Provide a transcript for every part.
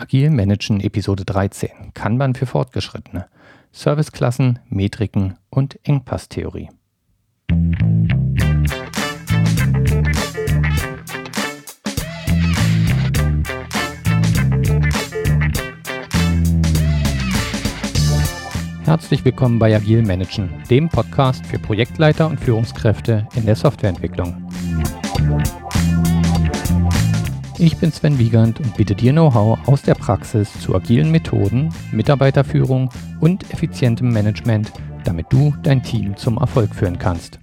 Agil Managen Episode 13. Kanban für Fortgeschrittene. Serviceklassen, Metriken und Engpasstheorie. Herzlich willkommen bei Agil Managen, dem Podcast für Projektleiter und Führungskräfte in der Softwareentwicklung. Ich bin Sven Wiegand und biete dir Know-how aus der Praxis zu agilen Methoden, Mitarbeiterführung und effizientem Management, damit du dein Team zum Erfolg führen kannst.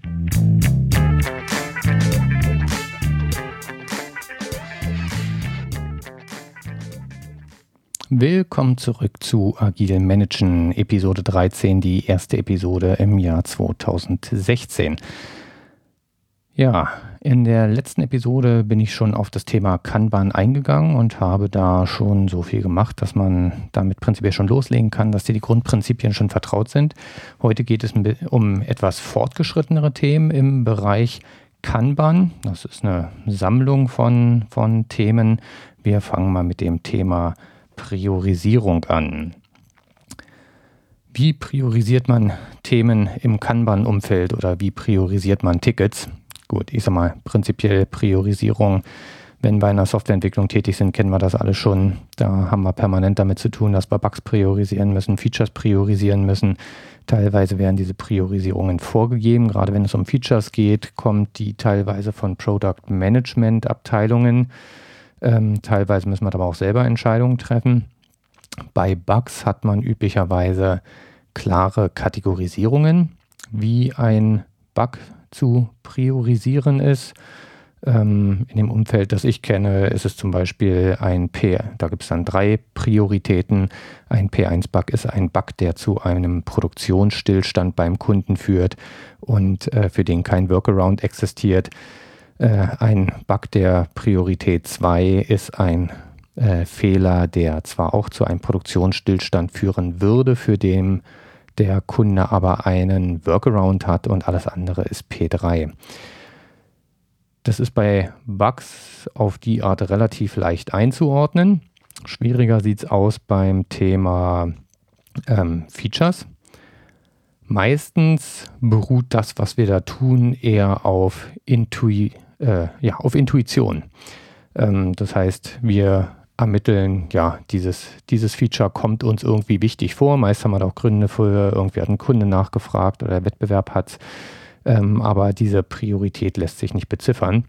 Willkommen zurück zu Agile Managen, Episode 13, die erste Episode im Jahr 2016. Ja, in der letzten Episode bin ich schon auf das Thema Kanban eingegangen und habe da schon so viel gemacht, dass man damit prinzipiell schon loslegen kann, dass dir die Grundprinzipien schon vertraut sind. Heute geht es um etwas fortgeschrittenere Themen im Bereich Kanban. Das ist eine Sammlung von, von Themen. Wir fangen mal mit dem Thema Priorisierung an. Wie priorisiert man Themen im Kanban-Umfeld oder wie priorisiert man Tickets? Gut, ich sag mal, prinzipiell Priorisierung. Wenn wir in der Softwareentwicklung tätig sind, kennen wir das alles schon. Da haben wir permanent damit zu tun, dass wir Bugs priorisieren müssen, Features priorisieren müssen. Teilweise werden diese Priorisierungen vorgegeben. Gerade wenn es um Features geht, kommt die teilweise von Product Management Abteilungen. Ähm, teilweise müssen wir aber auch selber Entscheidungen treffen. Bei Bugs hat man üblicherweise klare Kategorisierungen, wie ein Bug zu priorisieren ist. Ähm, in dem Umfeld, das ich kenne, ist es zum Beispiel ein P, da gibt es dann drei Prioritäten. Ein P1-Bug ist ein Bug, der zu einem Produktionsstillstand beim Kunden führt und äh, für den kein Workaround existiert. Äh, ein Bug der Priorität 2 ist ein äh, Fehler, der zwar auch zu einem Produktionsstillstand führen würde, für den der Kunde aber einen Workaround hat und alles andere ist P3. Das ist bei Bugs auf die Art relativ leicht einzuordnen. Schwieriger sieht es aus beim Thema ähm, Features. Meistens beruht das, was wir da tun, eher auf, Intui äh, ja, auf Intuition. Ähm, das heißt, wir ermitteln, ja, dieses, dieses Feature kommt uns irgendwie wichtig vor. Meist haben wir da auch Gründe für, irgendwie hat ein Kunde nachgefragt oder der Wettbewerb hat ähm, aber diese Priorität lässt sich nicht beziffern.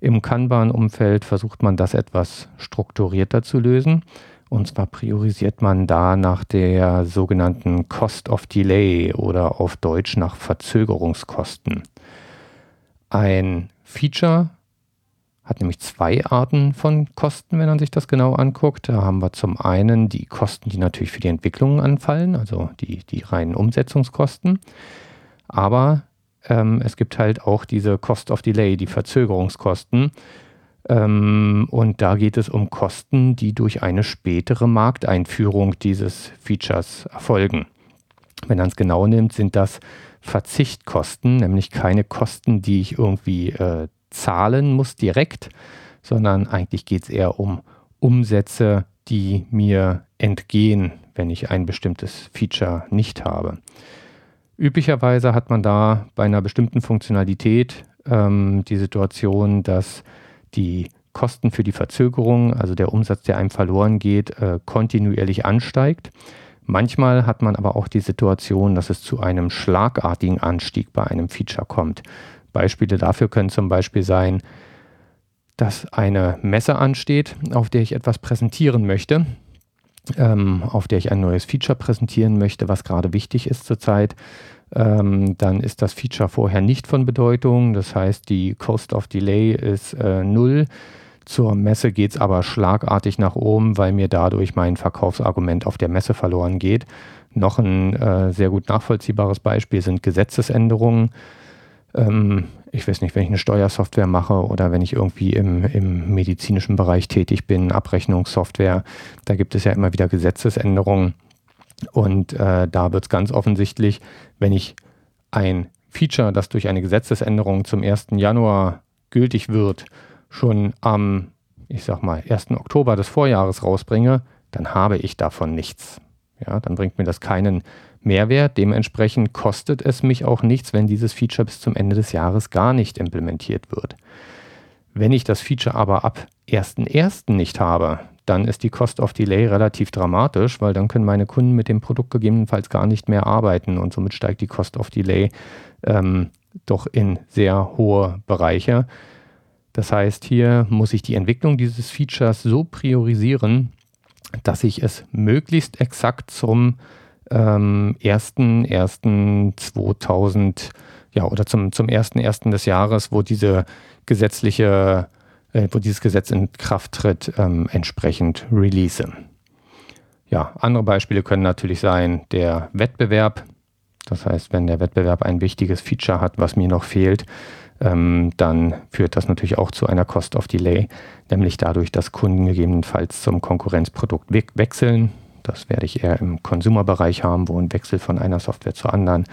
Im Kanban-Umfeld versucht man das etwas strukturierter zu lösen. Und zwar priorisiert man da nach der sogenannten Cost of Delay oder auf Deutsch nach Verzögerungskosten. Ein Feature hat nämlich zwei Arten von Kosten, wenn man sich das genau anguckt. Da haben wir zum einen die Kosten, die natürlich für die Entwicklung anfallen, also die, die reinen Umsetzungskosten. Aber ähm, es gibt halt auch diese Cost of Delay, die Verzögerungskosten. Ähm, und da geht es um Kosten, die durch eine spätere Markteinführung dieses Features erfolgen. Wenn man es genau nimmt, sind das Verzichtkosten, nämlich keine Kosten, die ich irgendwie äh, zahlen muss direkt, sondern eigentlich geht es eher um Umsätze, die mir entgehen, wenn ich ein bestimmtes Feature nicht habe. Üblicherweise hat man da bei einer bestimmten Funktionalität ähm, die Situation, dass die Kosten für die Verzögerung, also der Umsatz, der einem verloren geht, äh, kontinuierlich ansteigt. Manchmal hat man aber auch die Situation, dass es zu einem schlagartigen Anstieg bei einem Feature kommt. Beispiele dafür können zum Beispiel sein, dass eine Messe ansteht, auf der ich etwas präsentieren möchte, ähm, auf der ich ein neues Feature präsentieren möchte, was gerade wichtig ist zurzeit. Ähm, dann ist das Feature vorher nicht von Bedeutung. Das heißt, die Cost of Delay ist äh, null. Zur Messe geht es aber schlagartig nach oben, weil mir dadurch mein Verkaufsargument auf der Messe verloren geht. Noch ein äh, sehr gut nachvollziehbares Beispiel sind Gesetzesänderungen. Ähm, ich weiß nicht, wenn ich eine Steuersoftware mache oder wenn ich irgendwie im, im medizinischen Bereich tätig bin, Abrechnungssoftware, da gibt es ja immer wieder Gesetzesänderungen. Und äh, da wird es ganz offensichtlich, wenn ich ein Feature, das durch eine Gesetzesänderung zum 1. Januar gültig wird, schon am, ich sag mal, 1. Oktober des Vorjahres rausbringe, dann habe ich davon nichts. Ja, dann bringt mir das keinen Mehrwert. Dementsprechend kostet es mich auch nichts, wenn dieses Feature bis zum Ende des Jahres gar nicht implementiert wird. Wenn ich das Feature aber ab 1.1. nicht habe, dann ist die Cost of Delay relativ dramatisch, weil dann können meine Kunden mit dem Produkt gegebenenfalls gar nicht mehr arbeiten und somit steigt die Cost of Delay ähm, doch in sehr hohe Bereiche. Das heißt, hier muss ich die Entwicklung dieses Features so priorisieren, dass ich es möglichst exakt zum ähm, 1.1.2000 ja, oder zum, zum 1.1. des Jahres, wo diese gesetzliche, äh, wo dieses Gesetz in Kraft tritt, ähm, entsprechend release. Ja, andere Beispiele können natürlich sein der Wettbewerb. Das heißt, wenn der Wettbewerb ein wichtiges Feature hat, was mir noch fehlt, ähm, dann führt das natürlich auch zu einer Cost of Delay, nämlich dadurch, dass Kunden gegebenenfalls zum Konkurrenzprodukt we wechseln. Das werde ich eher im Consumer-Bereich haben, wo ein Wechsel von einer Software zur anderen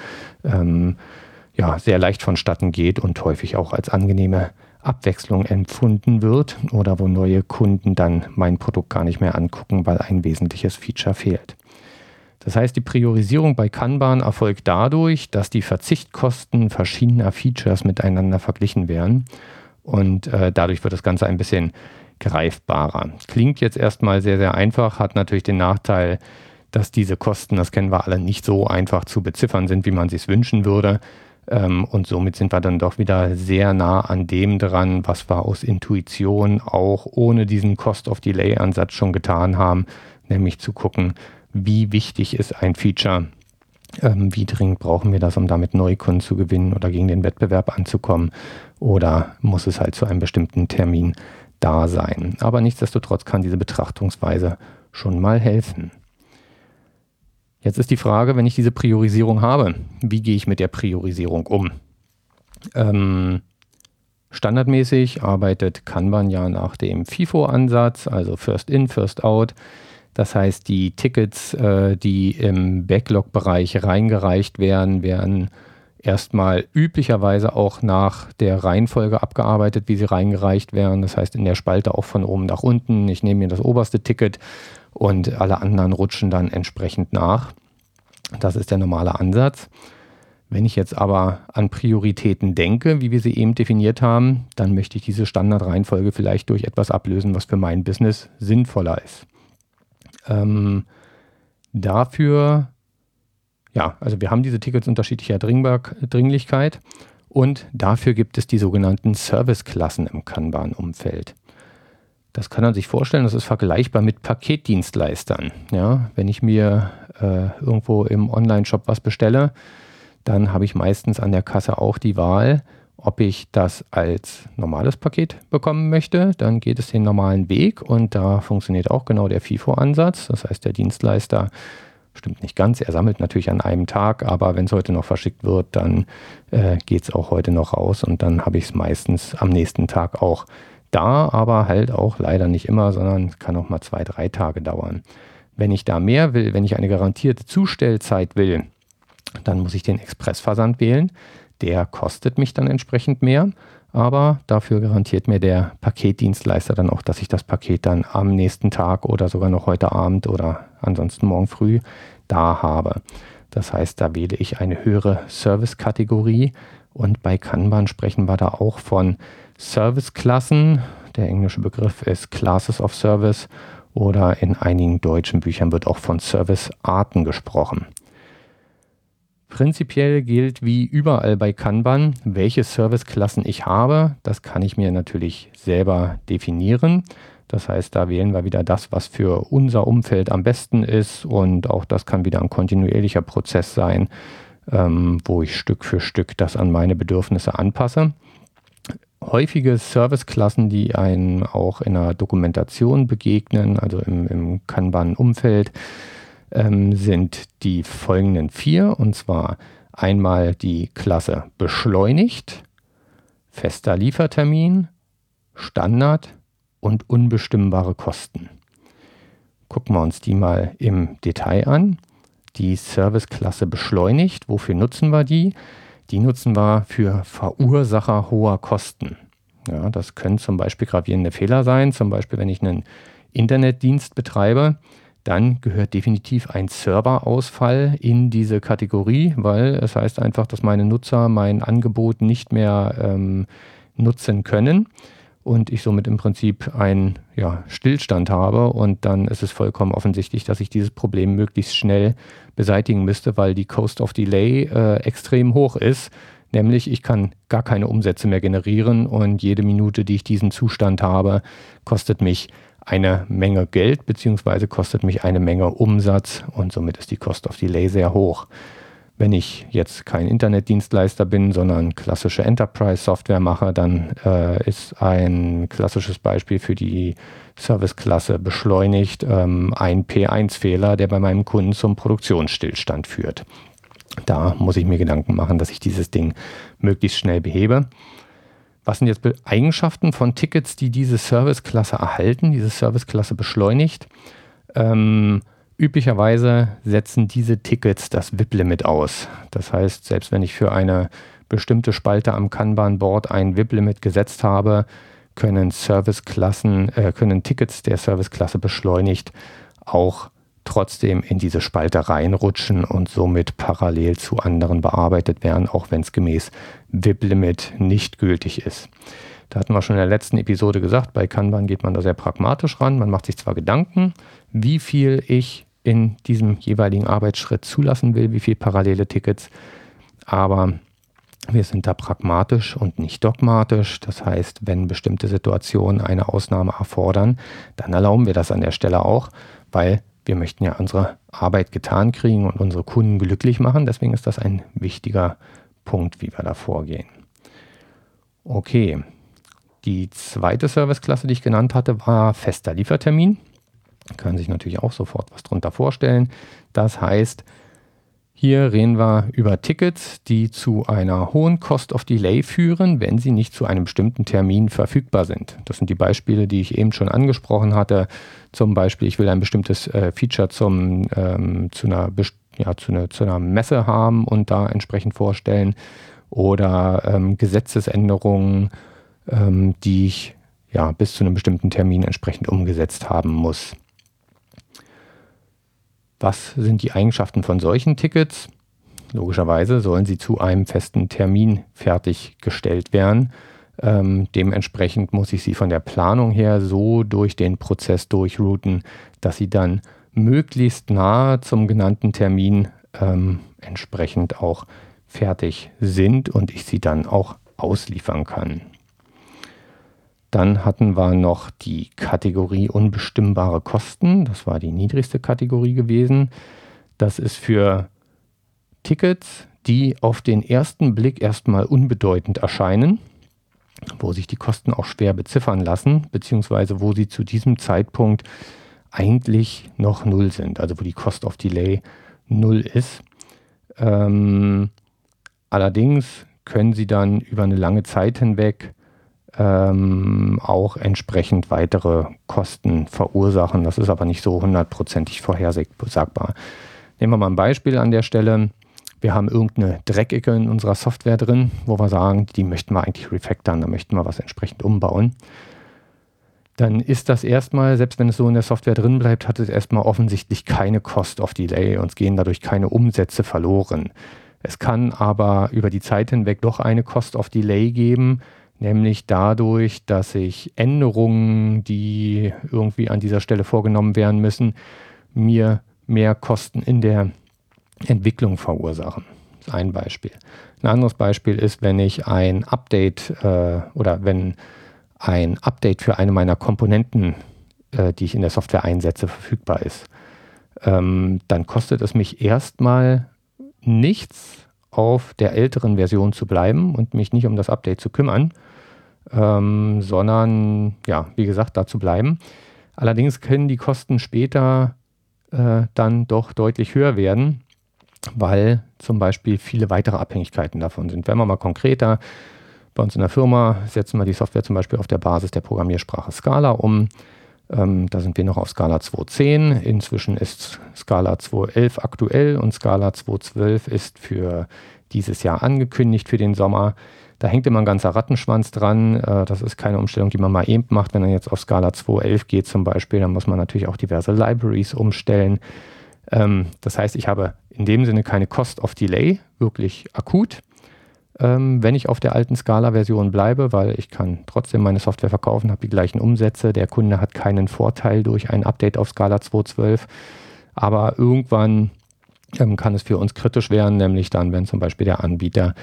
ähm, ja, sehr leicht vonstatten geht und häufig auch als angenehme Abwechslung empfunden wird oder wo neue Kunden dann mein Produkt gar nicht mehr angucken, weil ein wesentliches Feature fehlt. Das heißt, die Priorisierung bei Kanban erfolgt dadurch, dass die Verzichtkosten verschiedener Features miteinander verglichen werden und äh, dadurch wird das Ganze ein bisschen greifbarer. Klingt jetzt erstmal sehr, sehr einfach, hat natürlich den Nachteil, dass diese Kosten, das kennen wir alle, nicht so einfach zu beziffern sind, wie man sich wünschen würde. Ähm, und somit sind wir dann doch wieder sehr nah an dem dran, was wir aus Intuition auch ohne diesen Cost-of-Delay-Ansatz schon getan haben, nämlich zu gucken, wie wichtig ist ein Feature, ähm, wie dringend brauchen wir das, um damit Neukunden zu gewinnen oder gegen den Wettbewerb anzukommen oder muss es halt zu einem bestimmten Termin da sein. Aber nichtsdestotrotz kann diese Betrachtungsweise schon mal helfen. Jetzt ist die Frage, wenn ich diese Priorisierung habe, wie gehe ich mit der Priorisierung um? Ähm, standardmäßig arbeitet Kanban ja nach dem FIFO-Ansatz, also First In, First Out. Das heißt, die Tickets, äh, die im Backlog-Bereich reingereicht werden, werden erstmal üblicherweise auch nach der Reihenfolge abgearbeitet, wie sie reingereicht werden. Das heißt, in der Spalte auch von oben nach unten. Ich nehme mir das oberste Ticket und alle anderen rutschen dann entsprechend nach. Das ist der normale Ansatz. Wenn ich jetzt aber an Prioritäten denke, wie wir sie eben definiert haben, dann möchte ich diese Standardreihenfolge vielleicht durch etwas ablösen, was für mein Business sinnvoller ist. Ähm, dafür, ja, also wir haben diese Tickets unterschiedlicher Dringlichkeit und dafür gibt es die sogenannten Serviceklassen im Kanban-Umfeld. Das kann man sich vorstellen, das ist vergleichbar mit Paketdienstleistern. Ja, wenn ich mir äh, irgendwo im Online-Shop was bestelle, dann habe ich meistens an der Kasse auch die Wahl, ob ich das als normales Paket bekommen möchte. Dann geht es den normalen Weg und da funktioniert auch genau der FIFO-Ansatz. Das heißt, der Dienstleister stimmt nicht ganz, er sammelt natürlich an einem Tag, aber wenn es heute noch verschickt wird, dann äh, geht es auch heute noch raus und dann habe ich es meistens am nächsten Tag auch da, aber halt auch leider nicht immer, sondern kann auch mal zwei, drei Tage dauern. Wenn ich da mehr will, wenn ich eine garantierte Zustellzeit will, dann muss ich den Expressversand wählen. Der kostet mich dann entsprechend mehr, aber dafür garantiert mir der Paketdienstleister dann auch, dass ich das Paket dann am nächsten Tag oder sogar noch heute Abend oder ansonsten morgen früh da habe. Das heißt, da wähle ich eine höhere Service-Kategorie und bei Kanban sprechen wir da auch von Serviceklassen. Der englische Begriff ist Classes of Service oder in einigen deutschen Büchern wird auch von Servicearten gesprochen. Prinzipiell gilt wie überall bei Kanban, welche Serviceklassen ich habe. Das kann ich mir natürlich selber definieren. Das heißt, da wählen wir wieder das, was für unser Umfeld am besten ist. Und auch das kann wieder ein kontinuierlicher Prozess sein, ähm, wo ich Stück für Stück das an meine Bedürfnisse anpasse häufige Serviceklassen, die einen auch in der Dokumentation begegnen, also im, im Kanban-Umfeld, ähm, sind die folgenden vier. Und zwar einmal die Klasse beschleunigt, fester Liefertermin, Standard und unbestimmbare Kosten. Gucken wir uns die mal im Detail an. Die Serviceklasse beschleunigt, wofür nutzen wir die? die nutzen wir für Verursacher hoher Kosten. Ja, das können zum Beispiel gravierende Fehler sein, zum Beispiel wenn ich einen Internetdienst betreibe, dann gehört definitiv ein Serverausfall in diese Kategorie, weil es heißt einfach, dass meine Nutzer mein Angebot nicht mehr ähm, nutzen können und ich somit im Prinzip einen ja, Stillstand habe und dann ist es vollkommen offensichtlich, dass ich dieses Problem möglichst schnell beseitigen müsste, weil die Cost of Delay äh, extrem hoch ist. Nämlich ich kann gar keine Umsätze mehr generieren und jede Minute, die ich diesen Zustand habe, kostet mich eine Menge Geld beziehungsweise kostet mich eine Menge Umsatz und somit ist die Cost of Delay sehr hoch. Wenn ich jetzt kein Internetdienstleister bin, sondern klassische Enterprise-Software mache, dann äh, ist ein klassisches Beispiel für die Serviceklasse beschleunigt ähm, ein P1-Fehler, der bei meinem Kunden zum Produktionsstillstand führt. Da muss ich mir Gedanken machen, dass ich dieses Ding möglichst schnell behebe. Was sind jetzt Eigenschaften von Tickets, die diese Serviceklasse erhalten, diese Serviceklasse beschleunigt? Ähm, üblicherweise setzen diese Tickets das VIP-Limit aus. Das heißt, selbst wenn ich für eine bestimmte Spalte am Kanban-Board ein VIP-Limit gesetzt habe, können Serviceklassen, äh, können Tickets der Serviceklasse beschleunigt auch trotzdem in diese Spalte reinrutschen und somit parallel zu anderen bearbeitet werden, auch wenn es gemäß VIP-Limit nicht gültig ist. Da hatten wir schon in der letzten Episode gesagt, bei Kanban geht man da sehr pragmatisch ran. Man macht sich zwar Gedanken, wie viel ich in diesem jeweiligen Arbeitsschritt zulassen will, wie viele parallele Tickets, aber wir sind da pragmatisch und nicht dogmatisch. Das heißt, wenn bestimmte Situationen eine Ausnahme erfordern, dann erlauben wir das an der Stelle auch, weil wir möchten ja unsere Arbeit getan kriegen und unsere Kunden glücklich machen. Deswegen ist das ein wichtiger Punkt, wie wir da vorgehen. Okay, die zweite Serviceklasse, die ich genannt hatte, war fester Liefertermin. Kann sich natürlich auch sofort was darunter vorstellen. Das heißt, hier reden wir über Tickets, die zu einer hohen Cost of Delay führen, wenn sie nicht zu einem bestimmten Termin verfügbar sind. Das sind die Beispiele, die ich eben schon angesprochen hatte. Zum Beispiel, ich will ein bestimmtes äh, Feature zum, ähm, zu, einer, ja, zu, eine, zu, einer, Messe haben und da entsprechend vorstellen. Oder ähm, Gesetzesänderungen, ähm, die ich ja, bis zu einem bestimmten Termin entsprechend umgesetzt haben muss. Was sind die Eigenschaften von solchen Tickets? Logischerweise sollen sie zu einem festen Termin fertiggestellt werden. Ähm, dementsprechend muss ich sie von der Planung her so durch den Prozess durchrouten, dass sie dann möglichst nahe zum genannten Termin ähm, entsprechend auch fertig sind und ich sie dann auch ausliefern kann. Dann hatten wir noch die Kategorie unbestimmbare Kosten. Das war die niedrigste Kategorie gewesen. Das ist für Tickets, die auf den ersten Blick erstmal unbedeutend erscheinen, wo sich die Kosten auch schwer beziffern lassen, beziehungsweise wo sie zu diesem Zeitpunkt eigentlich noch null sind, also wo die Cost of Delay null ist. Ähm, allerdings können sie dann über eine lange Zeit hinweg ähm, auch entsprechend weitere Kosten verursachen. Das ist aber nicht so hundertprozentig vorhersagbar. Nehmen wir mal ein Beispiel an der Stelle. Wir haben irgendeine Dreckecke in unserer Software drin, wo wir sagen, die möchten wir eigentlich refactoren, da möchten wir was entsprechend umbauen. Dann ist das erstmal, selbst wenn es so in der Software drin bleibt, hat es erstmal offensichtlich keine Cost of Delay und es gehen dadurch keine Umsätze verloren. Es kann aber über die Zeit hinweg doch eine Cost of Delay geben, nämlich dadurch, dass sich Änderungen, die irgendwie an dieser Stelle vorgenommen werden müssen, mir mehr Kosten in der Entwicklung verursachen. Das ist ein Beispiel. Ein anderes Beispiel ist, wenn ich ein Update äh, oder wenn ein Update für eine meiner Komponenten, äh, die ich in der Software einsetze, verfügbar ist. Ähm, dann kostet es mich erstmal nichts, auf der älteren Version zu bleiben und mich nicht um das Update zu kümmern, ähm, sondern ja, wie gesagt, da zu bleiben. Allerdings können die Kosten später äh, dann doch deutlich höher werden, weil zum Beispiel viele weitere Abhängigkeiten davon sind. Wenn wir mal konkreter, bei uns in der Firma setzen wir die Software zum Beispiel auf der Basis der Programmiersprache Scala um. Ähm, da sind wir noch auf Scala 2.10. Inzwischen ist Scala 2.11 aktuell und Scala 2.12 ist für dieses Jahr angekündigt für den Sommer. Da hängt immer ein ganzer Rattenschwanz dran. Äh, das ist keine Umstellung, die man mal eben macht. Wenn man jetzt auf Scala 2.11 geht zum Beispiel, dann muss man natürlich auch diverse Libraries umstellen. Ähm, das heißt, ich habe in dem Sinne keine Cost of Delay, wirklich akut ähm, wenn ich auf der alten Scala-Version bleibe, weil ich kann trotzdem meine Software verkaufen, habe die gleichen Umsätze. Der Kunde hat keinen Vorteil durch ein Update auf Scala 2.12. Aber irgendwann ähm, kann es für uns kritisch werden, nämlich dann, wenn zum Beispiel der Anbieter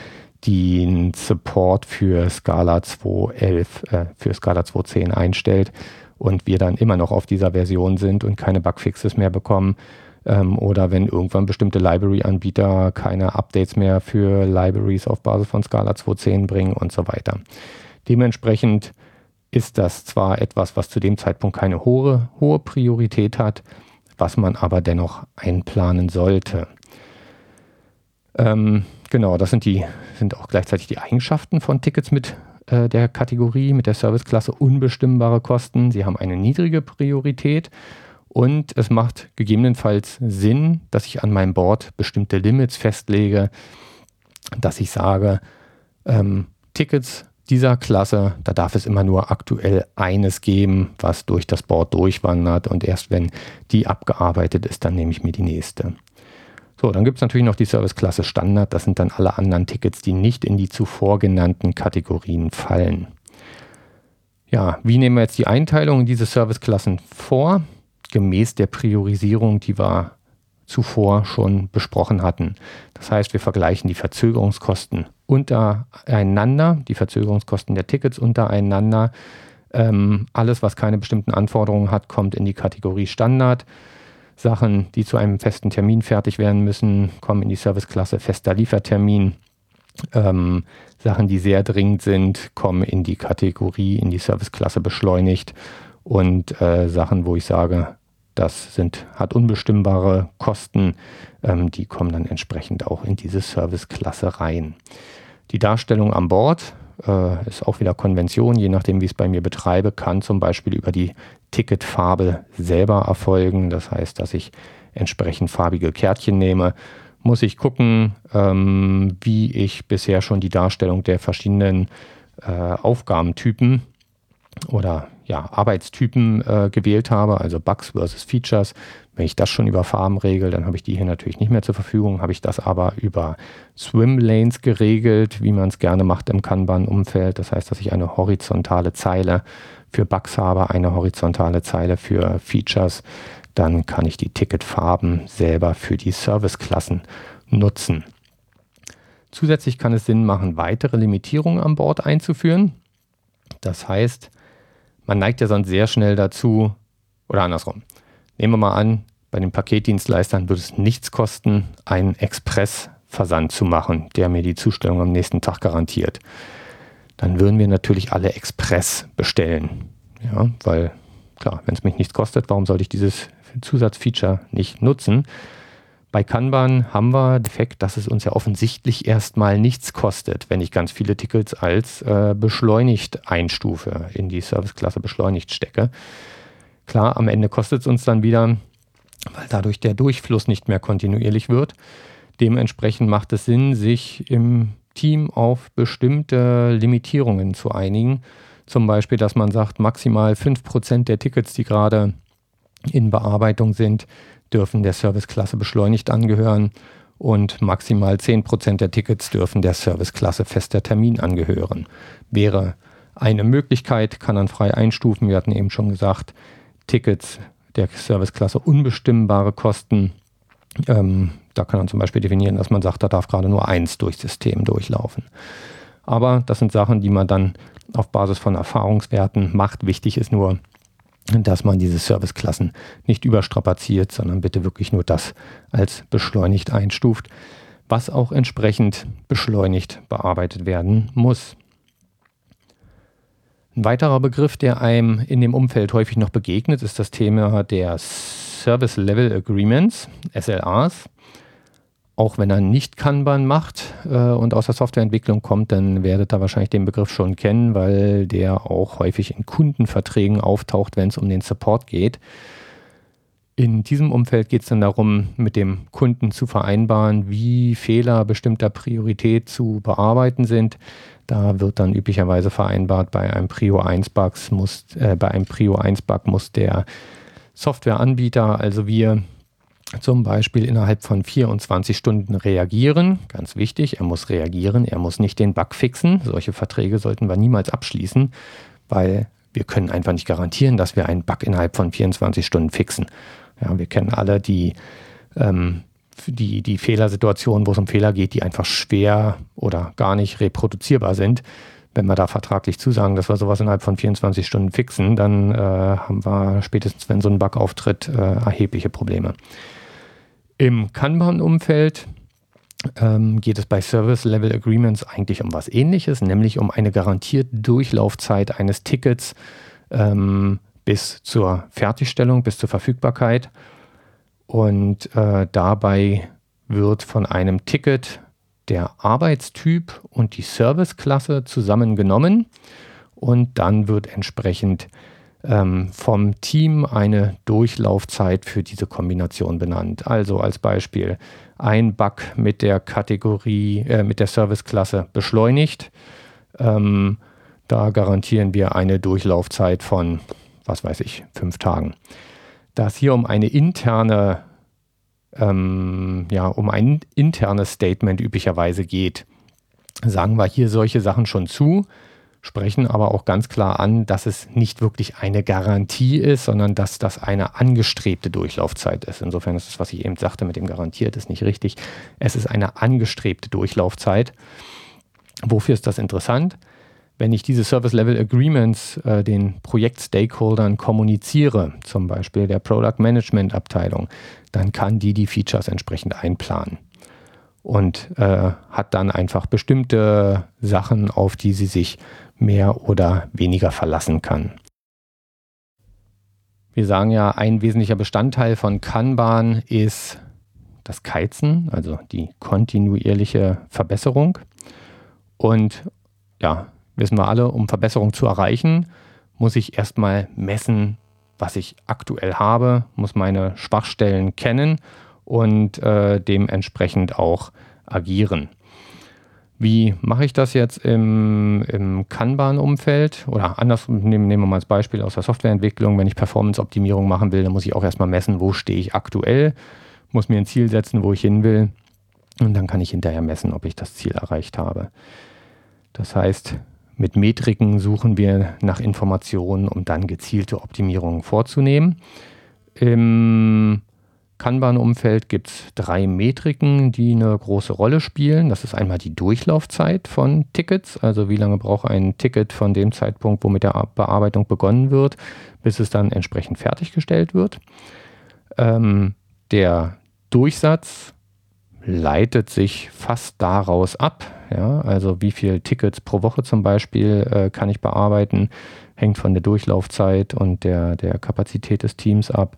den Support für Scala 2.11, äh, für Scala 2.10 einstellt und wir dann immer noch auf dieser Version sind und keine Bugfixes mehr bekommen ähm, oder wenn irgendwann bestimmte Library-Anbieter keine Updates mehr für Libraries auf Basis von Scala 2.10 bringen und so weiter. Dementsprechend ist das zwar etwas, was zu dem Zeitpunkt keine hohe, hohe Priorität hat, was man aber dennoch einplanen sollte. Ähm, genau, das sind, die, sind auch gleichzeitig die Eigenschaften von Tickets mit äh, der Kategorie, mit der Serviceklasse unbestimmbare Kosten. Sie haben eine niedrige Priorität und es macht gegebenenfalls Sinn, dass ich an meinem Board bestimmte Limits festlege, dass ich sage, ähm, Tickets dieser Klasse, da darf es immer nur aktuell eines geben, was durch das Board durchwandert und erst wenn die abgearbeitet ist, dann nehme ich mir die nächste. So, dann gibt es natürlich noch die Serviceklasse Standard, das sind dann alle anderen Tickets, die nicht in die zuvor genannten Kategorien fallen. Ja, wie nehmen wir jetzt die Einteilung in diese Serviceklassen vor? gemäß der Priorisierung, die wir zuvor schon besprochen hatten. Das heißt, wir vergleichen die Verzögerungskosten untereinander, die Verzögerungskosten der Tickets untereinander. Ähm, alles, was keine bestimmten Anforderungen hat, kommt in die Kategorie Standard. Sachen, die zu einem festen Termin fertig werden müssen, kommen in die Serviceklasse fester Liefertermin. Ähm, Sachen, die sehr dringend sind, kommen in die Kategorie, in die Serviceklasse beschleunigt. Und äh, Sachen, wo ich sage, das sind, hat unbestimmbare Kosten. Ähm, die kommen dann entsprechend auch in diese Serviceklasse rein. Die Darstellung an Bord äh, ist auch wieder Konvention. Je nachdem, wie ich es bei mir betreibe, kann zum Beispiel über die Ticketfarbe selber erfolgen. Das heißt, dass ich entsprechend farbige Kärtchen nehme. Muss ich gucken, ähm, wie ich bisher schon die Darstellung der verschiedenen äh, Aufgabentypen oder ja, Arbeitstypen äh, gewählt habe, also Bugs versus Features. Wenn ich das schon über Farben regel, dann habe ich die hier natürlich nicht mehr zur Verfügung. Habe ich das aber über Swim Lanes geregelt, wie man es gerne macht im Kanban-Umfeld. Das heißt, dass ich eine horizontale Zeile für Bugs habe, eine horizontale Zeile für Features. Dann kann ich die Ticketfarben selber für die Serviceklassen nutzen. Zusätzlich kann es Sinn machen, weitere Limitierungen an Bord einzuführen. Das heißt, man neigt ja sonst sehr schnell dazu, oder andersrum. Nehmen wir mal an, bei den Paketdienstleistern würde es nichts kosten, einen Express-Versand zu machen, der mir die Zustellung am nächsten Tag garantiert. Dann würden wir natürlich alle Express bestellen. Ja, weil klar, wenn es mich nichts kostet, warum sollte ich dieses Zusatzfeature nicht nutzen? Bei Kanban haben wir den Effekt, dass es uns ja offensichtlich erstmal nichts kostet, wenn ich ganz viele Tickets als äh, beschleunigt einstufe, in die Serviceklasse beschleunigt stecke. Klar, am Ende kostet es uns dann wieder, weil dadurch der Durchfluss nicht mehr kontinuierlich wird. Dementsprechend macht es Sinn, sich im Team auf bestimmte Limitierungen zu einigen. Zum Beispiel, dass man sagt, maximal 5% der Tickets, die gerade in Bearbeitung sind, dürfen der Serviceklasse beschleunigt angehören und maximal 10% der Tickets dürfen der Serviceklasse fester Termin angehören. Wäre eine Möglichkeit, kann man frei einstufen. Wir hatten eben schon gesagt, Tickets der Serviceklasse unbestimmbare Kosten. Ähm, da kann man zum Beispiel definieren, dass man sagt, da darf gerade nur eins durchs System durchlaufen. Aber das sind Sachen, die man dann auf Basis von Erfahrungswerten macht. Wichtig ist nur, dass man diese Serviceklassen nicht überstrapaziert, sondern bitte wirklich nur das als beschleunigt einstuft, was auch entsprechend beschleunigt bearbeitet werden muss. Ein weiterer Begriff, der einem in dem Umfeld häufig noch begegnet, ist das Thema der Service Level Agreements, SLAs auch wenn er nicht Kanban macht äh, und aus der Softwareentwicklung kommt, dann werdet ihr wahrscheinlich den Begriff schon kennen, weil der auch häufig in Kundenverträgen auftaucht, wenn es um den Support geht. In diesem Umfeld geht es dann darum, mit dem Kunden zu vereinbaren, wie Fehler bestimmter Priorität zu bearbeiten sind. Da wird dann üblicherweise vereinbart, bei einem Prio 1 Bugs muss, äh, bei einem Prio 1 Bug muss der Softwareanbieter, also wir, zum Beispiel innerhalb von 24 Stunden reagieren. Ganz wichtig, er muss reagieren, er muss nicht den Bug fixen. Solche Verträge sollten wir niemals abschließen, weil wir können einfach nicht garantieren, dass wir einen Bug innerhalb von 24 Stunden fixen. Ja, wir kennen alle die ähm, die, die Fehlersituationen, wo es um Fehler geht, die einfach schwer oder gar nicht reproduzierbar sind. Wenn wir da vertraglich zusagen, dass wir sowas innerhalb von 24 Stunden fixen, dann äh, haben wir spätestens, wenn so ein Bug auftritt, äh, erhebliche Probleme. Im Kanban-Umfeld ähm, geht es bei Service Level Agreements eigentlich um was ähnliches, nämlich um eine garantierte Durchlaufzeit eines Tickets ähm, bis zur Fertigstellung, bis zur Verfügbarkeit. Und äh, dabei wird von einem Ticket der Arbeitstyp und die Serviceklasse zusammengenommen und dann wird entsprechend vom Team eine Durchlaufzeit für diese Kombination benannt. Also als Beispiel ein Bug mit der Kategorie, äh, mit der Serviceklasse beschleunigt. Ähm, da garantieren wir eine Durchlaufzeit von, was weiß ich, fünf Tagen da es hier um eine interne, ähm, ja, um ein internes Statement üblicherweise geht, sagen wir hier solche Sachen schon zu, sprechen aber auch ganz klar an, dass es nicht wirklich eine Garantie ist, sondern dass das eine angestrebte Durchlaufzeit ist. Insofern ist das, was ich eben sagte mit dem garantiert, ist nicht richtig. Es ist eine angestrebte Durchlaufzeit. Wofür ist das interessant? wenn ich diese Service Level Agreements äh, den Projekt-Stakeholdern kommuniziere, zum Beispiel der Product Management Abteilung, dann kann die die Features entsprechend einplanen und äh, hat dann einfach bestimmte Sachen, auf die sie sich mehr oder weniger verlassen kann. Wir sagen ja, ein wesentlicher Bestandteil von Kanban ist das Keizen, also die kontinuierliche Verbesserung. Und ja, wissen wir alle, um Verbesserung zu erreichen, muss ich erstmal messen, was ich aktuell habe, muss meine Schwachstellen kennen und äh, dementsprechend auch agieren. Wie mache ich das jetzt im, im Kanban-Umfeld? Oder anders, nehmen, nehmen wir mal als Beispiel aus der Softwareentwicklung. Wenn ich Performance-Optimierung machen will, dann muss ich auch erstmal messen, wo stehe ich aktuell, muss mir ein Ziel setzen, wo ich hin will. Und dann kann ich hinterher messen, ob ich das Ziel erreicht habe. Das heißt, mit Metriken suchen wir nach Informationen, um dann gezielte Optimierungen vorzunehmen. Im Kanban-Umfeld gibt es drei Metriken, die eine große Rolle spielen. Das ist einmal die Durchlaufzeit von Tickets, also wie lange braucht ein Ticket von dem Zeitpunkt, wo mit der Bearbeitung begonnen wird, bis es dann entsprechend fertiggestellt wird. Ähm, der Durchsatz leitet sich fast daraus ab. Ja? Also wie viele Tickets pro Woche zum Beispiel äh, kann ich bearbeiten, hängt von der Durchlaufzeit und der, der Kapazität des Teams ab.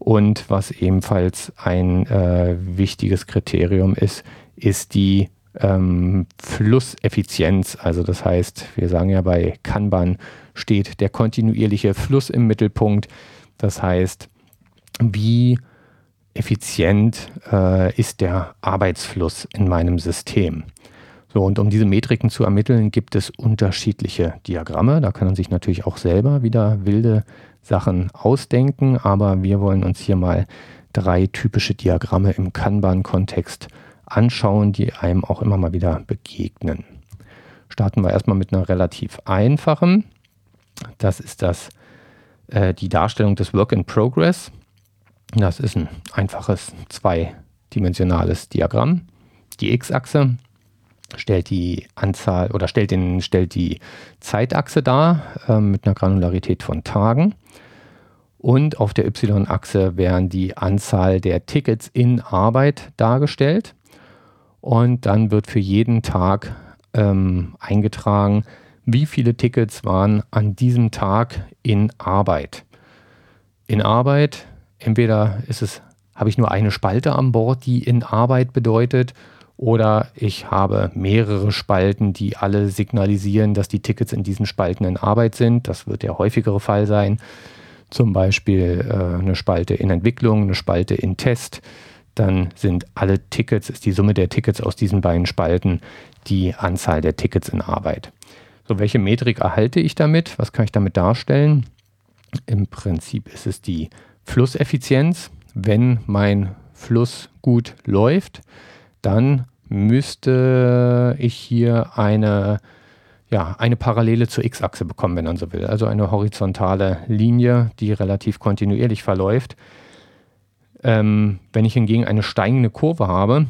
Und was ebenfalls ein äh, wichtiges Kriterium ist, ist die ähm, Flusseffizienz. Also das heißt, wir sagen ja bei Kanban steht der kontinuierliche Fluss im Mittelpunkt. Das heißt, wie effizient äh, ist der Arbeitsfluss in meinem System. So, und um diese Metriken zu ermitteln, gibt es unterschiedliche Diagramme. Da kann man sich natürlich auch selber wieder wilde Sachen ausdenken, aber wir wollen uns hier mal drei typische Diagramme im Kanban-Kontext anschauen, die einem auch immer mal wieder begegnen. Starten wir erstmal mit einer relativ einfachen. Das ist das, äh, die Darstellung des Work in Progress. Das ist ein einfaches zweidimensionales Diagramm. Die x-Achse stellt die Anzahl oder stellt, den, stellt die Zeitachse dar äh, mit einer Granularität von Tagen. Und auf der y-Achse werden die Anzahl der Tickets in Arbeit dargestellt. Und dann wird für jeden Tag ähm, eingetragen, wie viele Tickets waren an diesem Tag in Arbeit. In Arbeit, entweder ist es, habe ich nur eine Spalte an Bord, die in Arbeit bedeutet, oder ich habe mehrere Spalten, die alle signalisieren, dass die Tickets in diesen Spalten in Arbeit sind. Das wird der häufigere Fall sein. Zum Beispiel äh, eine Spalte in Entwicklung, eine Spalte in Test, dann sind alle Tickets, ist die Summe der Tickets aus diesen beiden Spalten die Anzahl der Tickets in Arbeit. So, welche Metrik erhalte ich damit? Was kann ich damit darstellen? Im Prinzip ist es die Flusseffizienz. Wenn mein Fluss gut läuft, dann müsste ich hier eine, ja, eine Parallele zur X-Achse bekommen, wenn man so will. Also eine horizontale Linie, die relativ kontinuierlich verläuft. Ähm, wenn ich hingegen eine steigende Kurve habe,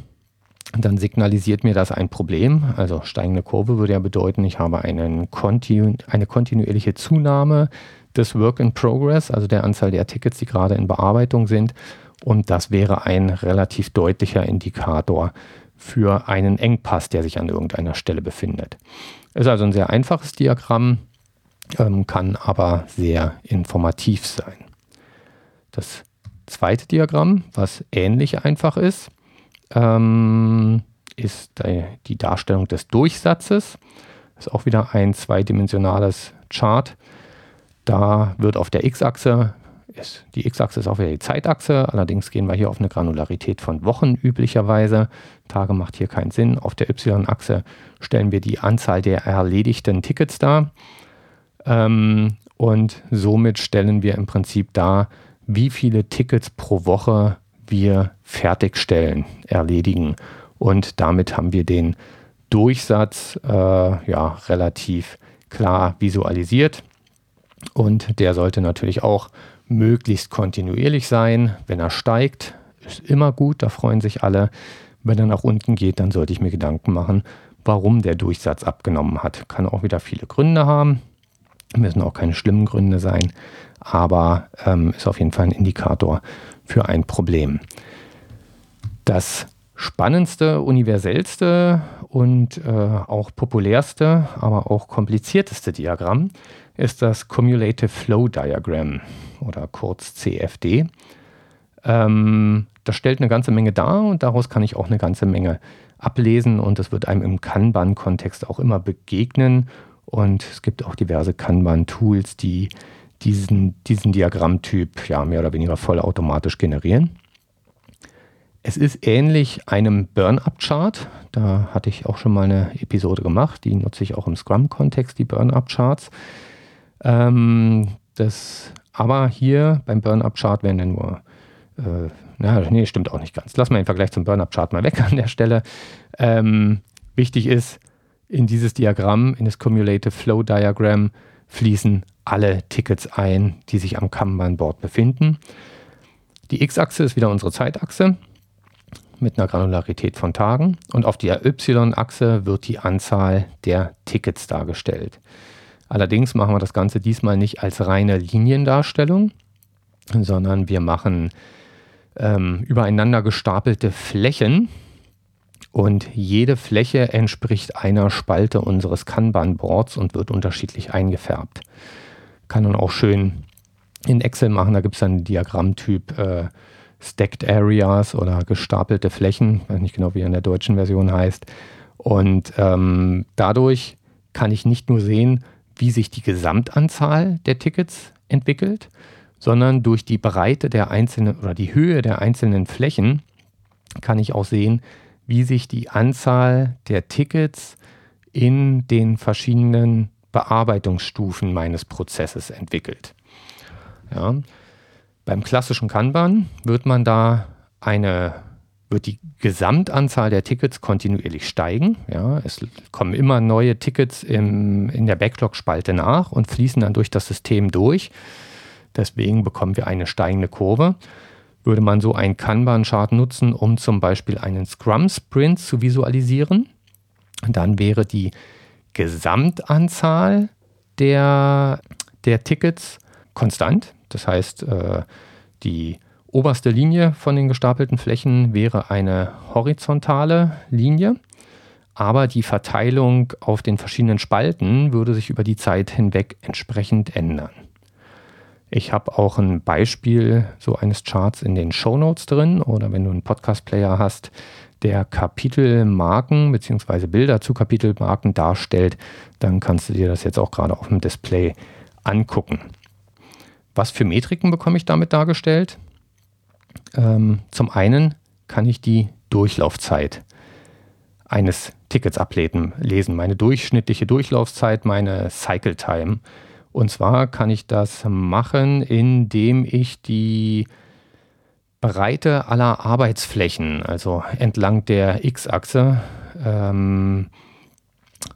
dann signalisiert mir das ein Problem. Also steigende Kurve würde ja bedeuten, ich habe einen kontinu eine kontinuierliche Zunahme des Work in Progress, also der Anzahl der Tickets, die gerade in Bearbeitung sind. Und das wäre ein relativ deutlicher Indikator für einen Engpass, der sich an irgendeiner Stelle befindet. Ist also ein sehr einfaches Diagramm, ähm, kann aber sehr informativ sein. Das zweite Diagramm, was ähnlich einfach ist, ähm, ist die Darstellung des Durchsatzes. Ist auch wieder ein zweidimensionales Chart. Da wird auf der x-Achse, die x-Achse ist auch wieder die Zeitachse, allerdings gehen wir hier auf eine Granularität von Wochen üblicherweise. Tage macht hier keinen Sinn. Auf der y-Achse stellen wir die Anzahl der erledigten Tickets dar. Ähm, und somit stellen wir im Prinzip dar, wie viele Tickets pro Woche wir fertigstellen, erledigen. Und damit haben wir den Durchsatz äh, ja, relativ klar visualisiert. Und der sollte natürlich auch möglichst kontinuierlich sein. Wenn er steigt, ist immer gut, da freuen sich alle. Wenn er nach unten geht, dann sollte ich mir Gedanken machen, warum der Durchsatz abgenommen hat. Kann auch wieder viele Gründe haben, müssen auch keine schlimmen Gründe sein, aber ähm, ist auf jeden Fall ein Indikator für ein Problem. Das spannendste, universellste und äh, auch populärste, aber auch komplizierteste Diagramm ist das Cumulative Flow Diagram oder kurz CFD. Ähm, das stellt eine ganze Menge dar und daraus kann ich auch eine ganze Menge ablesen und das wird einem im Kanban-Kontext auch immer begegnen. Und es gibt auch diverse Kanban-Tools, die diesen, diesen Diagrammtyp ja mehr oder weniger vollautomatisch generieren. Es ist ähnlich einem Burn-Up-Chart. Da hatte ich auch schon mal eine Episode gemacht. Die nutze ich auch im Scrum-Kontext, die Burn-Up-Charts. Ähm, aber hier beim Burn-Up-Chart werden dann nur, äh, na, nee, stimmt auch nicht ganz. Lass mal den Vergleich zum Burn-Up-Chart mal weg an der Stelle. Ähm, wichtig ist, in dieses Diagramm, in das Cumulative Flow Diagram, fließen alle Tickets ein, die sich am Kanban-Board befinden. Die X-Achse ist wieder unsere Zeitachse mit einer Granularität von Tagen und auf der Y-Achse wird die Anzahl der Tickets dargestellt. Allerdings machen wir das Ganze diesmal nicht als reine Liniendarstellung, sondern wir machen ähm, übereinander gestapelte Flächen und jede Fläche entspricht einer Spalte unseres Kanban-Boards und wird unterschiedlich eingefärbt. Kann man auch schön in Excel machen, da gibt es dann einen Diagrammtyp äh, Stacked Areas oder gestapelte Flächen, weiß nicht genau, wie er in der deutschen Version heißt. Und ähm, dadurch kann ich nicht nur sehen, wie sich die Gesamtanzahl der Tickets entwickelt, sondern durch die Breite der einzelnen oder die Höhe der einzelnen Flächen kann ich auch sehen, wie sich die Anzahl der Tickets in den verschiedenen Bearbeitungsstufen meines Prozesses entwickelt. Ja. Beim klassischen Kanban wird man da eine, wird die Gesamtanzahl der Tickets kontinuierlich steigen. Ja, es kommen immer neue Tickets im, in der Backlog-Spalte nach und fließen dann durch das System durch. Deswegen bekommen wir eine steigende Kurve. Würde man so einen Kanban-Chart nutzen, um zum Beispiel einen Scrum-Sprint zu visualisieren, dann wäre die Gesamtanzahl der, der Tickets konstant. Das heißt, äh, die oberste Linie von den gestapelten Flächen wäre eine horizontale Linie, aber die Verteilung auf den verschiedenen Spalten würde sich über die Zeit hinweg entsprechend ändern. Ich habe auch ein Beispiel so eines Charts in den Show Notes drin oder wenn du einen Podcast-Player hast, der Kapitelmarken bzw. Bilder zu Kapitelmarken darstellt, dann kannst du dir das jetzt auch gerade auf dem Display angucken. Was für Metriken bekomme ich damit dargestellt? Ähm, zum einen kann ich die Durchlaufzeit eines Tickets ablesen, lesen, meine durchschnittliche Durchlaufzeit, meine Cycle Time. Und zwar kann ich das machen, indem ich die Breite aller Arbeitsflächen, also entlang der X-Achse, ähm,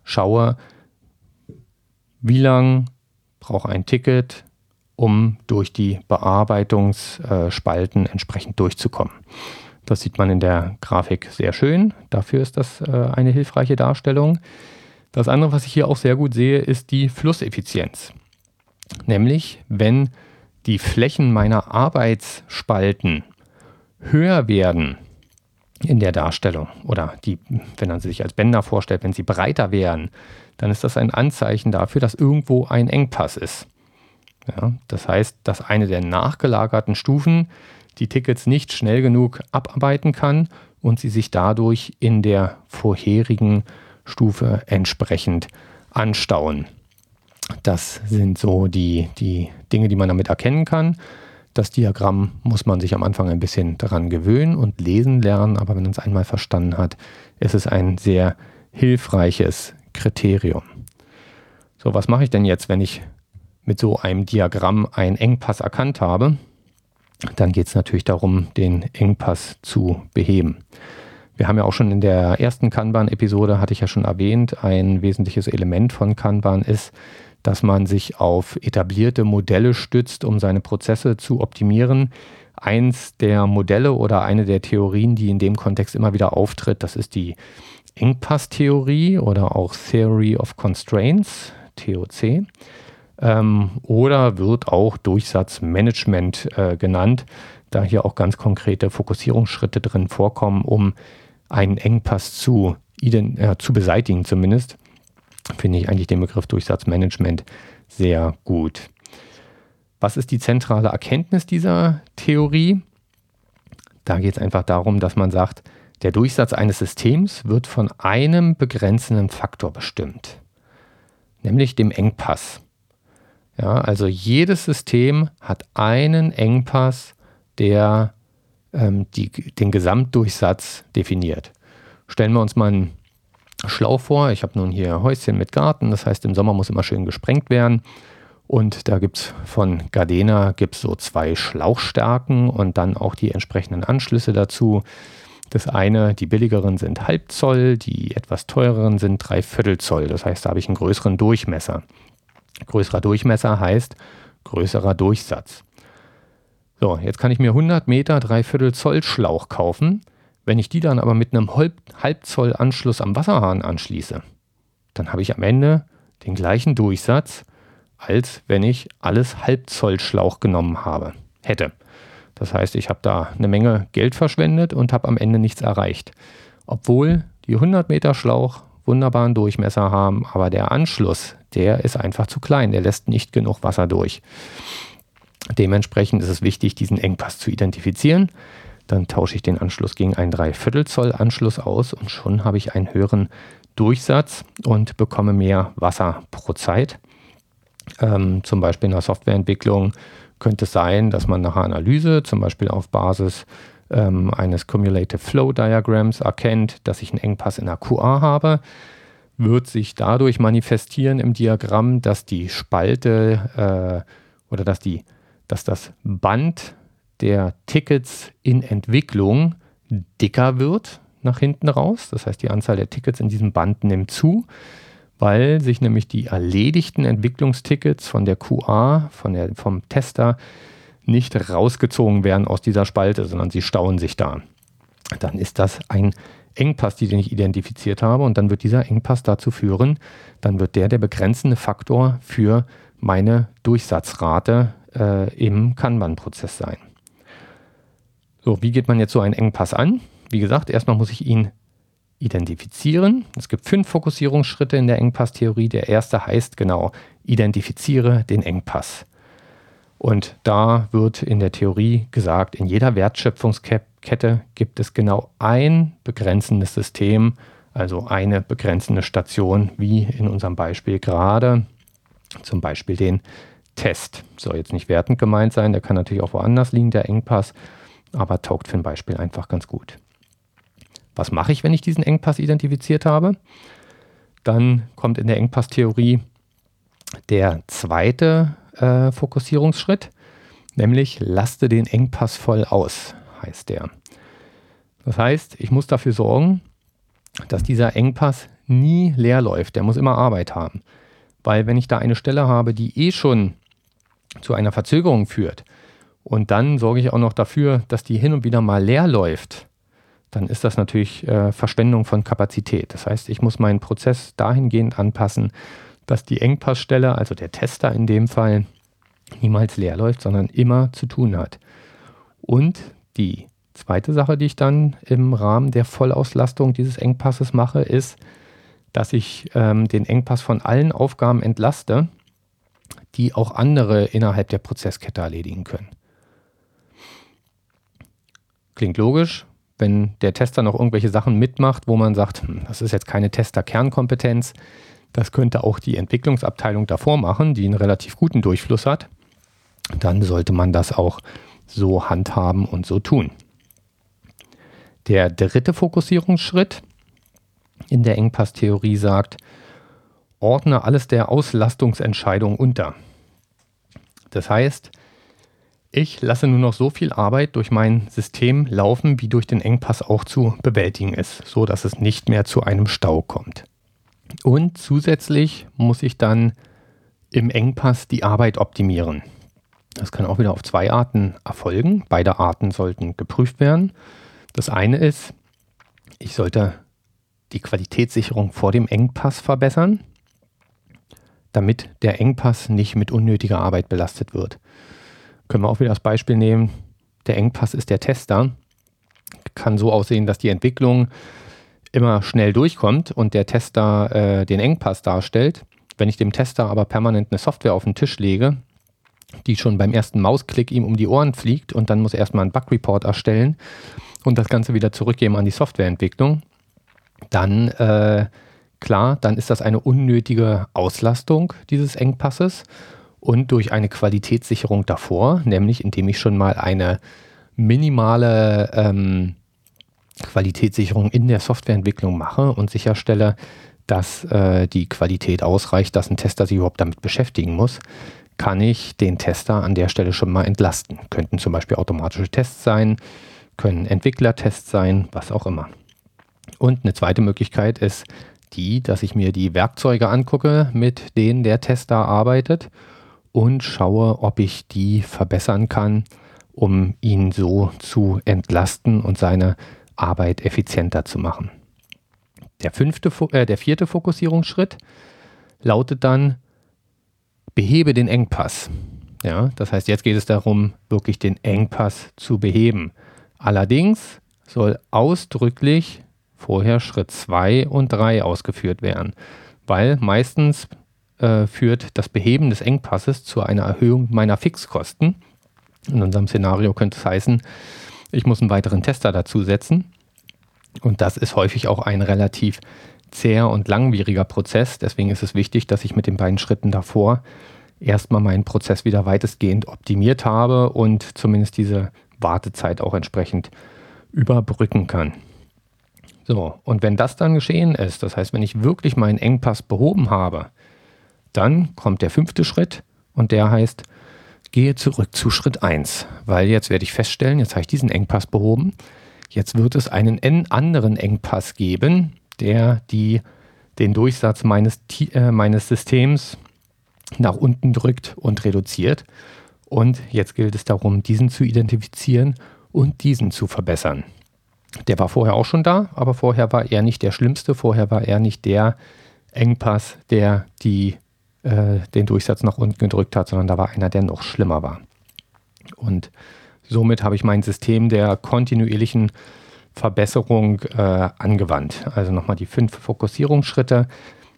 schaue, wie lang braucht ein Ticket, um durch die Bearbeitungsspalten entsprechend durchzukommen. Das sieht man in der Grafik sehr schön. Dafür ist das äh, eine hilfreiche Darstellung. Das andere, was ich hier auch sehr gut sehe, ist die Flusseffizienz. Nämlich, wenn die Flächen meiner Arbeitsspalten höher werden in der Darstellung oder die, wenn man sie sich als Bänder vorstellt, wenn sie breiter wären, dann ist das ein Anzeichen dafür, dass irgendwo ein Engpass ist. Ja, das heißt, dass eine der nachgelagerten Stufen die Tickets nicht schnell genug abarbeiten kann und sie sich dadurch in der vorherigen Stufe entsprechend anstauen. Das sind so die, die Dinge, die man damit erkennen kann. Das Diagramm muss man sich am Anfang ein bisschen daran gewöhnen und lesen lernen, aber wenn man es einmal verstanden hat, ist es ein sehr hilfreiches Kriterium. So, was mache ich denn jetzt, wenn ich mit so einem Diagramm einen Engpass erkannt habe? Dann geht es natürlich darum, den Engpass zu beheben. Wir haben ja auch schon in der ersten Kanban-Episode, hatte ich ja schon erwähnt, ein wesentliches Element von Kanban ist, dass man sich auf etablierte Modelle stützt, um seine Prozesse zu optimieren. Eins der Modelle oder eine der Theorien, die in dem Kontext immer wieder auftritt, das ist die Engpass-Theorie oder auch Theory of Constraints, TOC. Ähm, oder wird auch Durchsatzmanagement äh, genannt, da hier auch ganz konkrete Fokussierungsschritte drin vorkommen, um einen Engpass zu, äh, zu beseitigen zumindest finde ich eigentlich den Begriff Durchsatzmanagement sehr gut. Was ist die zentrale Erkenntnis dieser Theorie? Da geht es einfach darum, dass man sagt, der Durchsatz eines Systems wird von einem begrenzenden Faktor bestimmt, nämlich dem Engpass. Ja, also jedes System hat einen Engpass, der ähm, die, den Gesamtdurchsatz definiert. Stellen wir uns mal ein schlau vor. Ich habe nun hier Häuschen mit Garten, das heißt, im Sommer muss immer schön gesprengt werden. Und da gibt es von Gardena gibt's so zwei Schlauchstärken und dann auch die entsprechenden Anschlüsse dazu. Das eine, die billigeren sind halb Zoll, die etwas teureren sind dreiviertel Zoll. Das heißt, da habe ich einen größeren Durchmesser. Größerer Durchmesser heißt größerer Durchsatz. So, jetzt kann ich mir 100 Meter dreiviertel Zoll Schlauch kaufen wenn ich die dann aber mit einem Halbzoll Anschluss am Wasserhahn anschließe, dann habe ich am Ende den gleichen Durchsatz, als wenn ich alles Halbzoll Schlauch genommen habe, hätte. Das heißt, ich habe da eine Menge Geld verschwendet und habe am Ende nichts erreicht. Obwohl die 100 Meter Schlauch wunderbaren Durchmesser haben, aber der Anschluss, der ist einfach zu klein, der lässt nicht genug Wasser durch. Dementsprechend ist es wichtig, diesen Engpass zu identifizieren, dann tausche ich den Anschluss gegen einen Dreiviertel Zoll Anschluss aus und schon habe ich einen höheren Durchsatz und bekomme mehr Wasser pro Zeit. Ähm, zum Beispiel in der Softwareentwicklung könnte es sein, dass man nach Analyse, zum Beispiel auf Basis ähm, eines Cumulative Flow Diagrams, erkennt, dass ich einen Engpass in der QA habe. Wird sich dadurch manifestieren im Diagramm, dass die Spalte äh, oder dass, die, dass das Band der Tickets in Entwicklung dicker wird nach hinten raus. Das heißt, die Anzahl der Tickets in diesem Band nimmt zu, weil sich nämlich die erledigten Entwicklungstickets von der QA, von der, vom Tester, nicht rausgezogen werden aus dieser Spalte, sondern sie stauen sich da. Dann ist das ein Engpass, den ich identifiziert habe und dann wird dieser Engpass dazu führen, dann wird der der begrenzende Faktor für meine Durchsatzrate äh, im Kanban-Prozess sein. So, wie geht man jetzt so einen Engpass an? Wie gesagt, erstmal muss ich ihn identifizieren. Es gibt fünf Fokussierungsschritte in der Engpasstheorie. Der erste heißt genau, identifiziere den Engpass. Und da wird in der Theorie gesagt, in jeder Wertschöpfungskette gibt es genau ein begrenzendes System, also eine begrenzende Station, wie in unserem Beispiel gerade, zum Beispiel den Test. Soll jetzt nicht wertend gemeint sein, der kann natürlich auch woanders liegen, der Engpass, aber taugt für ein Beispiel einfach ganz gut. Was mache ich, wenn ich diesen Engpass identifiziert habe? Dann kommt in der Engpasstheorie der zweite äh, Fokussierungsschritt, nämlich laste den Engpass voll aus, heißt der. Das heißt, ich muss dafür sorgen, dass dieser Engpass nie leer läuft. Der muss immer Arbeit haben. Weil wenn ich da eine Stelle habe, die eh schon zu einer Verzögerung führt und dann sorge ich auch noch dafür, dass die hin und wieder mal leer läuft, dann ist das natürlich äh, Verschwendung von Kapazität. Das heißt, ich muss meinen Prozess dahingehend anpassen, dass die Engpassstelle, also der Tester in dem Fall, niemals leer läuft, sondern immer zu tun hat. Und die zweite Sache, die ich dann im Rahmen der Vollauslastung dieses Engpasses mache, ist, dass ich ähm, den Engpass von allen Aufgaben entlaste, die auch andere innerhalb der Prozesskette erledigen können. Klingt logisch, wenn der Tester noch irgendwelche Sachen mitmacht, wo man sagt, hm, das ist jetzt keine Tester-Kernkompetenz, das könnte auch die Entwicklungsabteilung davor machen, die einen relativ guten Durchfluss hat, dann sollte man das auch so handhaben und so tun. Der dritte Fokussierungsschritt in der Engpasstheorie sagt, ordne alles der Auslastungsentscheidung unter. Das heißt, ich lasse nur noch so viel Arbeit durch mein System laufen, wie durch den Engpass auch zu bewältigen ist, so dass es nicht mehr zu einem Stau kommt. Und zusätzlich muss ich dann im Engpass die Arbeit optimieren. Das kann auch wieder auf zwei Arten erfolgen. Beide Arten sollten geprüft werden. Das eine ist, ich sollte die Qualitätssicherung vor dem Engpass verbessern, damit der Engpass nicht mit unnötiger Arbeit belastet wird. Können wir auch wieder das Beispiel nehmen, der Engpass ist der Tester. Kann so aussehen, dass die Entwicklung immer schnell durchkommt und der Tester äh, den Engpass darstellt. Wenn ich dem Tester aber permanent eine Software auf den Tisch lege, die schon beim ersten Mausklick ihm um die Ohren fliegt und dann muss er erstmal einen Bug-Report erstellen und das Ganze wieder zurückgeben an die Softwareentwicklung, dann äh, klar, dann ist das eine unnötige Auslastung dieses Engpasses und durch eine Qualitätssicherung davor, nämlich indem ich schon mal eine minimale ähm, Qualitätssicherung in der Softwareentwicklung mache und sicherstelle, dass äh, die Qualität ausreicht, dass ein Tester sich überhaupt damit beschäftigen muss, kann ich den Tester an der Stelle schon mal entlasten. Könnten zum Beispiel automatische Tests sein, können Entwicklertests sein, was auch immer. Und eine zweite Möglichkeit ist die, dass ich mir die Werkzeuge angucke, mit denen der Tester arbeitet und schaue, ob ich die verbessern kann, um ihn so zu entlasten und seine Arbeit effizienter zu machen. Der, fünfte, äh, der vierte Fokussierungsschritt lautet dann, behebe den Engpass. Ja, das heißt, jetzt geht es darum, wirklich den Engpass zu beheben. Allerdings soll ausdrücklich vorher Schritt 2 und 3 ausgeführt werden, weil meistens äh, führt das Beheben des Engpasses zu einer Erhöhung meiner Fixkosten. In unserem Szenario könnte es heißen, ich muss einen weiteren Tester dazusetzen. Und das ist häufig auch ein relativ zäher und langwieriger Prozess. Deswegen ist es wichtig, dass ich mit den beiden Schritten davor erstmal meinen Prozess wieder weitestgehend optimiert habe und zumindest diese Wartezeit auch entsprechend überbrücken kann. So, und wenn das dann geschehen ist, das heißt, wenn ich wirklich meinen Engpass behoben habe, dann kommt der fünfte Schritt und der heißt, gehe zurück zu Schritt 1, weil jetzt werde ich feststellen, jetzt habe ich diesen Engpass behoben, jetzt wird es einen anderen Engpass geben, der die, den Durchsatz meines, äh, meines Systems nach unten drückt und reduziert. Und jetzt gilt es darum, diesen zu identifizieren und diesen zu verbessern. Der war vorher auch schon da, aber vorher war er nicht der schlimmste, vorher war er nicht der Engpass, der die, äh, den Durchsatz nach unten gedrückt hat, sondern da war einer, der noch schlimmer war. Und somit habe ich mein System der kontinuierlichen Verbesserung äh, angewandt. Also nochmal die fünf Fokussierungsschritte.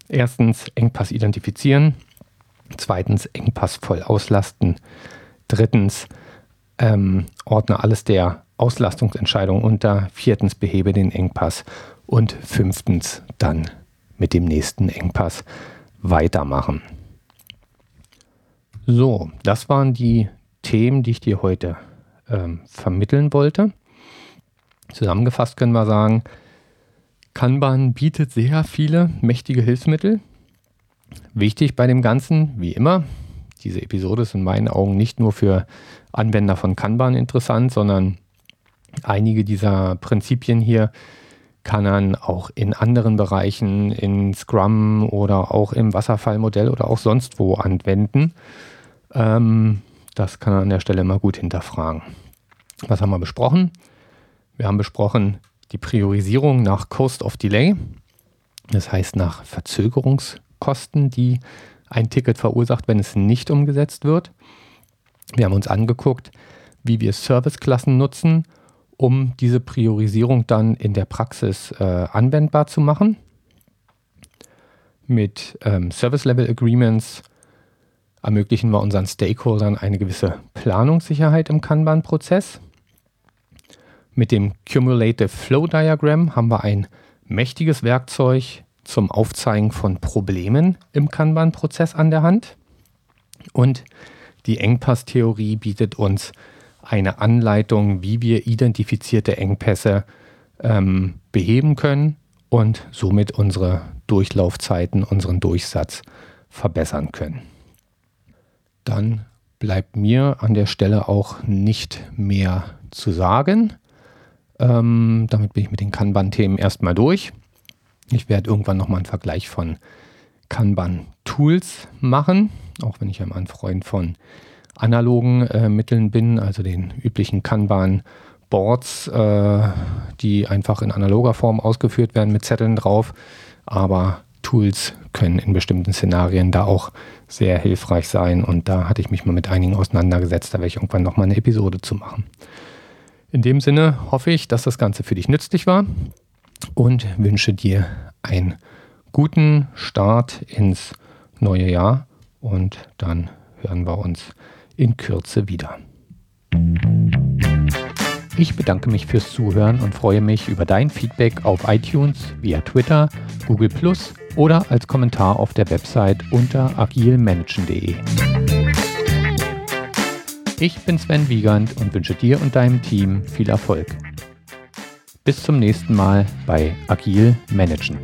Erstens Engpass identifizieren. Zweitens Engpass voll auslasten. Drittens ähm, ordne alles der Auslastungsentscheidung unter. Viertens behebe den Engpass. Und fünftens dann mit dem nächsten Engpass weitermachen. So, das waren die Themen, die ich dir heute ähm, vermitteln wollte. Zusammengefasst können wir sagen, Kanban bietet sehr viele mächtige Hilfsmittel. Wichtig bei dem Ganzen, wie immer, diese Episode ist in meinen Augen nicht nur für Anwender von Kanban interessant, sondern einige dieser Prinzipien hier kann man auch in anderen Bereichen, in Scrum oder auch im Wasserfallmodell oder auch sonst wo anwenden. Ähm, das kann man an der Stelle immer gut hinterfragen. Was haben wir besprochen? Wir haben besprochen die Priorisierung nach Cost of Delay, das heißt nach Verzögerungskosten, die ein Ticket verursacht, wenn es nicht umgesetzt wird. Wir haben uns angeguckt, wie wir Serviceklassen nutzen, um diese Priorisierung dann in der Praxis äh, anwendbar zu machen. Mit ähm, Service Level Agreements ermöglichen wir unseren Stakeholdern eine gewisse Planungssicherheit im Kanban-Prozess. Mit dem Cumulative Flow Diagram haben wir ein mächtiges Werkzeug zum Aufzeigen von Problemen im Kanban-Prozess an der Hand. Und die Engpass-Theorie bietet uns eine Anleitung, wie wir identifizierte Engpässe ähm, beheben können und somit unsere Durchlaufzeiten, unseren Durchsatz verbessern können. Dann bleibt mir an der Stelle auch nicht mehr zu sagen. Ähm, damit bin ich mit den Kanban-Themen erstmal durch. Ich werde irgendwann nochmal einen Vergleich von Kanban-Tools machen, auch wenn ich ja mal ein Freund von analogen äh, Mitteln bin, also den üblichen Kanban-Boards, äh, die einfach in analoger Form ausgeführt werden mit Zetteln drauf. Aber Tools können in bestimmten Szenarien da auch sehr hilfreich sein. Und da hatte ich mich mal mit einigen auseinandergesetzt. Da werde ich irgendwann nochmal eine Episode zu machen. In dem Sinne hoffe ich, dass das Ganze für dich nützlich war und wünsche dir einen guten Start ins neue Jahr. Und dann hören wir uns in Kürze wieder. Ich bedanke mich fürs Zuhören und freue mich über dein Feedback auf iTunes, via Twitter, Google oder als Kommentar auf der Website unter agilmanagen.de. Ich bin Sven Wiegand und wünsche dir und deinem Team viel Erfolg. Bis zum nächsten Mal bei Agil Managen.